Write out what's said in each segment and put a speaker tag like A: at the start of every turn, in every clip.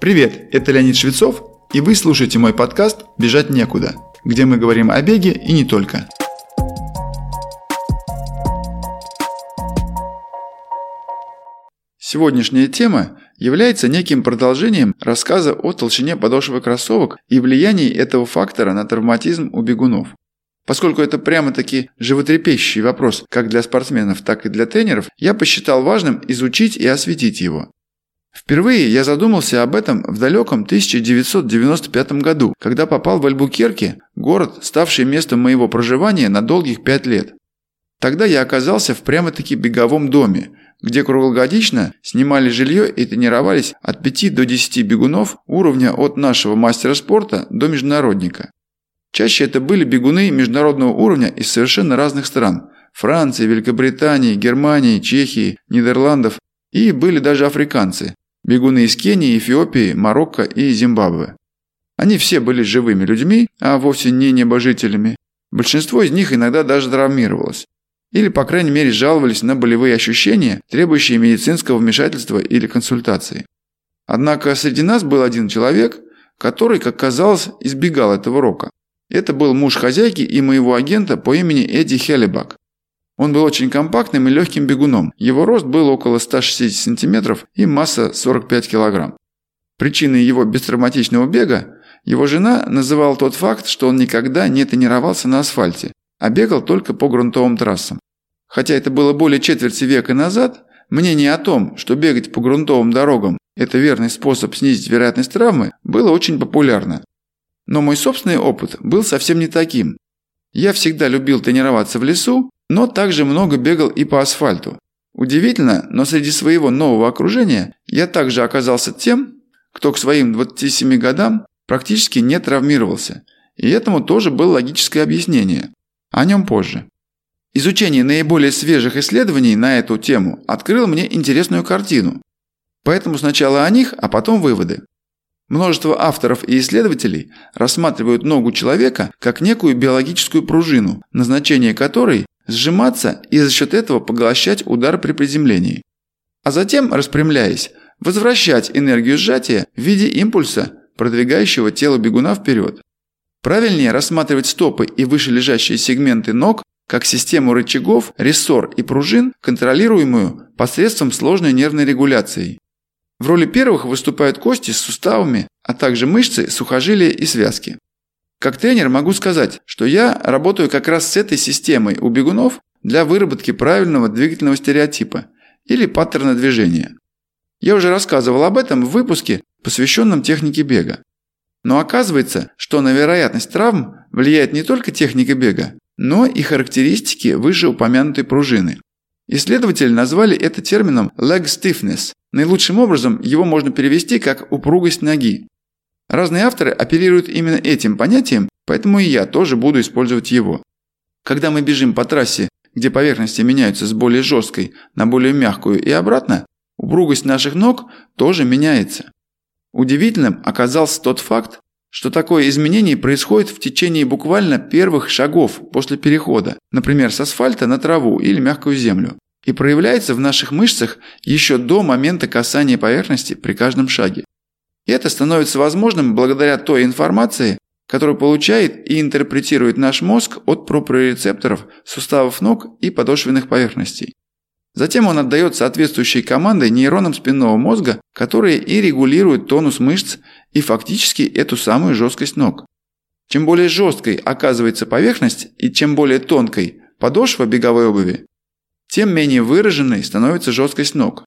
A: Привет, это Леонид Швецов, и вы слушаете мой подкаст «Бежать некуда», где мы говорим о беге и не только. Сегодняшняя тема является неким продолжением рассказа о толщине подошвы кроссовок и влиянии этого фактора на травматизм у бегунов. Поскольку это прямо-таки животрепещущий вопрос как для спортсменов, так и для тренеров, я посчитал важным изучить и осветить его. Впервые я задумался об этом в далеком 1995 году, когда попал в Альбукерке, город, ставший местом моего проживания на долгих пять лет. Тогда я оказался в прямо-таки беговом доме, где круглогодично снимали жилье и тренировались от 5 до 10 бегунов уровня от нашего мастера спорта до международника. Чаще это были бегуны международного уровня из совершенно разных стран – Франции, Великобритании, Германии, Чехии, Нидерландов и были даже африканцы – бегуны из Кении, Эфиопии, Марокко и Зимбабве. Они все были живыми людьми, а вовсе не небожителями. Большинство из них иногда даже травмировалось. Или, по крайней мере, жаловались на болевые ощущения, требующие медицинского вмешательства или консультации. Однако среди нас был один человек, который, как казалось, избегал этого рока. Это был муж хозяйки и моего агента по имени Эдди Хеллебак. Он был очень компактным и легким бегуном. Его рост был около 160 сантиметров и масса 45 килограмм. Причиной его бестравматичного бега его жена называла тот факт, что он никогда не тренировался на асфальте, а бегал только по грунтовым трассам. Хотя это было более четверти века назад, мнение о том, что бегать по грунтовым дорогам – это верный способ снизить вероятность травмы, было очень популярно. Но мой собственный опыт был совсем не таким. Я всегда любил тренироваться в лесу, но также много бегал и по асфальту. Удивительно, но среди своего нового окружения я также оказался тем, кто к своим 27 годам практически не травмировался. И этому тоже было логическое объяснение. О нем позже. Изучение наиболее свежих исследований на эту тему открыло мне интересную картину. Поэтому сначала о них, а потом выводы. Множество авторов и исследователей рассматривают ногу человека как некую биологическую пружину, назначение которой – сжиматься и за счет этого поглощать удар при приземлении. А затем, распрямляясь, возвращать энергию сжатия в виде импульса, продвигающего тело бегуна вперед. Правильнее рассматривать стопы и вышележащие сегменты ног как систему рычагов, рессор и пружин, контролируемую посредством сложной нервной регуляции. В роли первых выступают кости с суставами, а также мышцы, сухожилия и связки. Как тренер могу сказать, что я работаю как раз с этой системой у бегунов для выработки правильного двигательного стереотипа или паттерна движения. Я уже рассказывал об этом в выпуске, посвященном технике бега. Но оказывается, что на вероятность травм влияет не только техника бега, но и характеристики вышеупомянутой пружины. Исследователи назвали это термином leg stiffness. Наилучшим образом его можно перевести как упругость ноги. Разные авторы оперируют именно этим понятием, поэтому и я тоже буду использовать его. Когда мы бежим по трассе, где поверхности меняются с более жесткой на более мягкую и обратно, упругость наших ног тоже меняется. Удивительным оказался тот факт, что такое изменение происходит в течение буквально первых шагов после перехода, например, с асфальта на траву или мягкую землю, и проявляется в наших мышцах еще до момента касания поверхности при каждом шаге. И это становится возможным благодаря той информации, которую получает и интерпретирует наш мозг от проприорецепторов суставов ног и подошвенных поверхностей. Затем он отдает соответствующие команды нейронам спинного мозга, которые и регулируют тонус мышц и фактически эту самую жесткость ног. Чем более жесткой оказывается поверхность и чем более тонкой подошва беговой обуви, тем менее выраженной становится жесткость ног.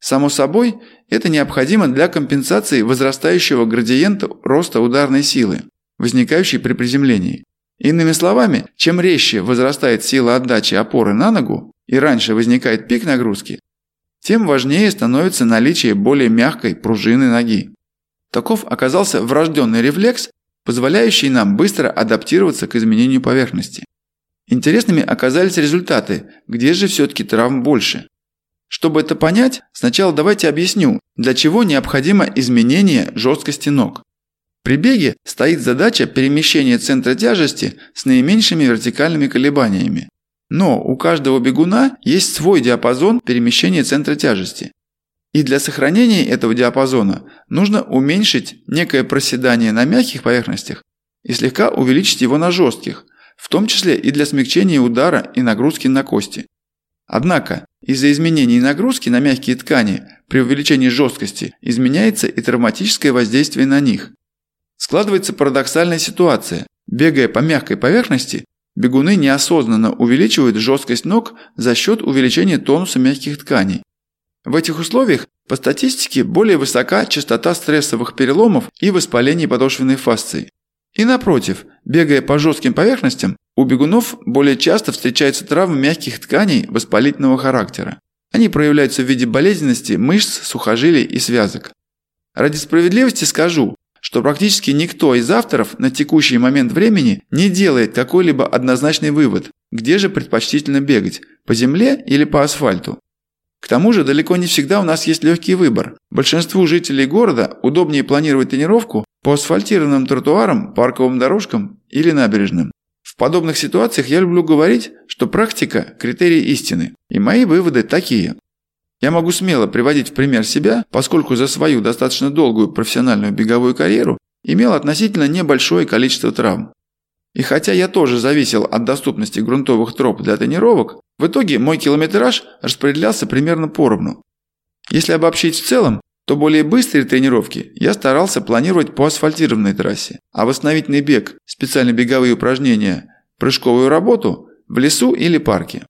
A: Само собой, это необходимо для компенсации возрастающего градиента роста ударной силы, возникающей при приземлении. Иными словами, чем резче возрастает сила отдачи опоры на ногу и раньше возникает пик нагрузки, тем важнее становится наличие более мягкой пружины ноги. Таков оказался врожденный рефлекс, позволяющий нам быстро адаптироваться к изменению поверхности. Интересными оказались результаты, где же все-таки травм больше. Чтобы это понять, сначала давайте объясню, для чего необходимо изменение жесткости ног. При беге стоит задача перемещения центра тяжести с наименьшими вертикальными колебаниями. Но у каждого бегуна есть свой диапазон перемещения центра тяжести. И для сохранения этого диапазона нужно уменьшить некое проседание на мягких поверхностях и слегка увеличить его на жестких, в том числе и для смягчения удара и нагрузки на кости. Однако, из-за изменений нагрузки на мягкие ткани при увеличении жесткости изменяется и травматическое воздействие на них. Складывается парадоксальная ситуация. Бегая по мягкой поверхности, бегуны неосознанно увеличивают жесткость ног за счет увеличения тонуса мягких тканей. В этих условиях по статистике более высока частота стрессовых переломов и воспалений подошвенной фасции. И напротив, бегая по жестким поверхностям, у бегунов более часто встречаются травмы мягких тканей воспалительного характера. Они проявляются в виде болезненности мышц, сухожилий и связок. Ради справедливости скажу, что практически никто из авторов на текущий момент времени не делает какой-либо однозначный вывод, где же предпочтительно бегать – по земле или по асфальту. К тому же далеко не всегда у нас есть легкий выбор. Большинству жителей города удобнее планировать тренировку по асфальтированным тротуарам, парковым дорожкам или набережным. Подобных ситуациях я люблю говорить, что практика – критерий истины. И мои выводы такие. Я могу смело приводить в пример себя, поскольку за свою достаточно долгую профессиональную беговую карьеру имел относительно небольшое количество травм. И хотя я тоже зависел от доступности грунтовых троп для тренировок, в итоге мой километраж распределялся примерно поровну. Если обобщить в целом, то более быстрые тренировки я старался планировать по асфальтированной трассе, а восстановительный бег, специальные беговые упражнения, прыжковую работу в лесу или парке.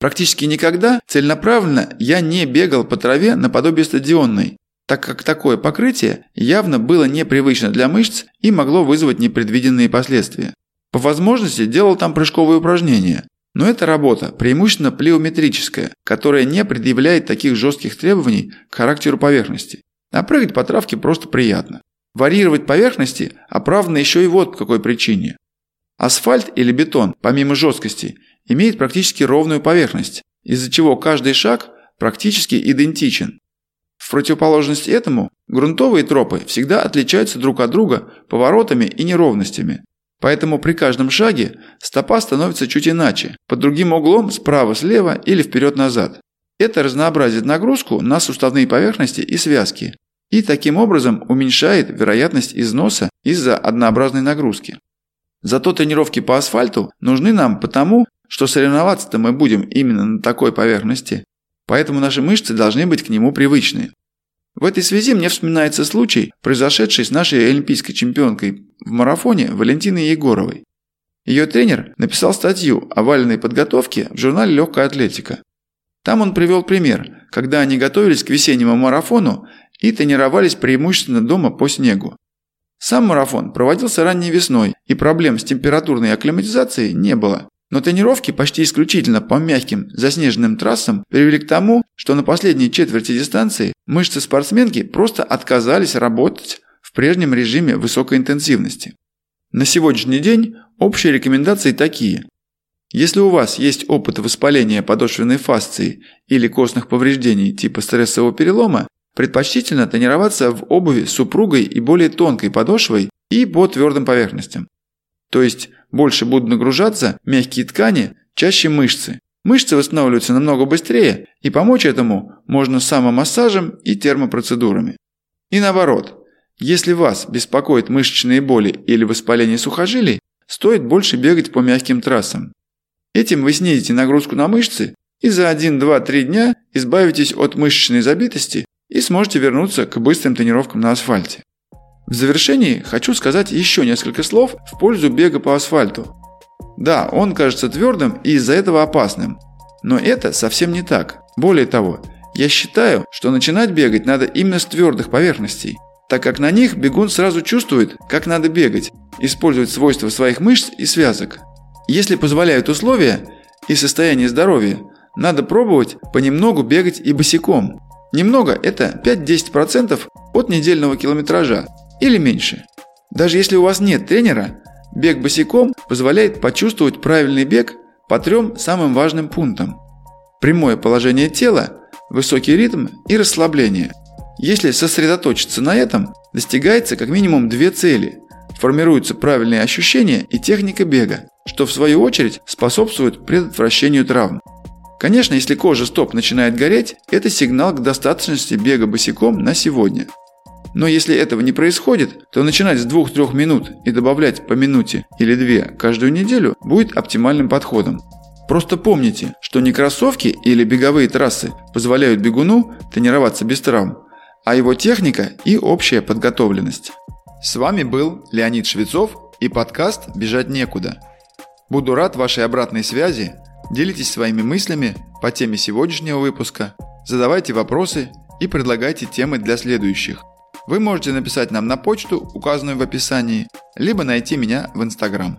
A: Практически никогда целенаправленно я не бегал по траве наподобие стадионной, так как такое покрытие явно было непривычно для мышц и могло вызвать непредвиденные последствия. По возможности делал там прыжковые упражнения, но эта работа преимущественно плеометрическая, которая не предъявляет таких жестких требований к характеру поверхности. А прыгать по травке просто приятно. Варьировать поверхности оправдано еще и вот по какой причине. Асфальт или бетон, помимо жесткости, имеет практически ровную поверхность, из-за чего каждый шаг практически идентичен. В противоположность этому, грунтовые тропы всегда отличаются друг от друга поворотами и неровностями, Поэтому при каждом шаге стопа становится чуть иначе, под другим углом справа-слева или вперед-назад. Это разнообразит нагрузку на суставные поверхности и связки и таким образом уменьшает вероятность износа из-за однообразной нагрузки. Зато тренировки по асфальту нужны нам потому, что соревноваться-то мы будем именно на такой поверхности, поэтому наши мышцы должны быть к нему привычны. В этой связи мне вспоминается случай, произошедший с нашей олимпийской чемпионкой в марафоне Валентиной Егоровой. Ее тренер написал статью о валенной подготовке в журнале «Легкая атлетика». Там он привел пример, когда они готовились к весеннему марафону и тренировались преимущественно дома по снегу. Сам марафон проводился ранней весной, и проблем с температурной акклиматизацией не было. Но тренировки почти исключительно по мягким заснеженным трассам привели к тому, что на последней четверти дистанции мышцы спортсменки просто отказались работать в прежнем режиме высокой интенсивности. На сегодняшний день общие рекомендации такие. Если у вас есть опыт воспаления подошвенной фасции или костных повреждений типа стрессового перелома, предпочтительно тренироваться в обуви с упругой и более тонкой подошвой и по твердым поверхностям. То есть больше будут нагружаться мягкие ткани, чаще мышцы. Мышцы восстанавливаются намного быстрее, и помочь этому можно самомассажем и термопроцедурами. И наоборот, если вас беспокоят мышечные боли или воспаление сухожилий, стоит больше бегать по мягким трассам. Этим вы снизите нагрузку на мышцы и за 1-2-3 дня избавитесь от мышечной забитости и сможете вернуться к быстрым тренировкам на асфальте. В завершении хочу сказать еще несколько слов в пользу бега по асфальту. Да, он кажется твердым и из-за этого опасным. Но это совсем не так. Более того, я считаю, что начинать бегать надо именно с твердых поверхностей, так как на них бегун сразу чувствует, как надо бегать, использовать свойства своих мышц и связок. Если позволяют условия и состояние здоровья, надо пробовать понемногу бегать и босиком. Немного – это 5-10% от недельного километража, или меньше. Даже если у вас нет тренера, бег босиком позволяет почувствовать правильный бег по трем самым важным пунктам. Прямое положение тела, высокий ритм и расслабление. Если сосредоточиться на этом, достигается как минимум две цели. Формируются правильные ощущения и техника бега, что в свою очередь способствует предотвращению травм. Конечно, если кожа стоп начинает гореть, это сигнал к достаточности бега босиком на сегодня. Но если этого не происходит, то начинать с 2-3 минут и добавлять по минуте или две каждую неделю будет оптимальным подходом. Просто помните, что не кроссовки или беговые трассы позволяют бегуну тренироваться без травм, а его техника и общая подготовленность. С вами был Леонид Швецов и подкаст «Бежать некуда». Буду рад вашей обратной связи, делитесь своими мыслями по теме сегодняшнего выпуска, задавайте вопросы и предлагайте темы для следующих. Вы можете написать нам на почту, указанную в описании, либо найти меня в Инстаграм.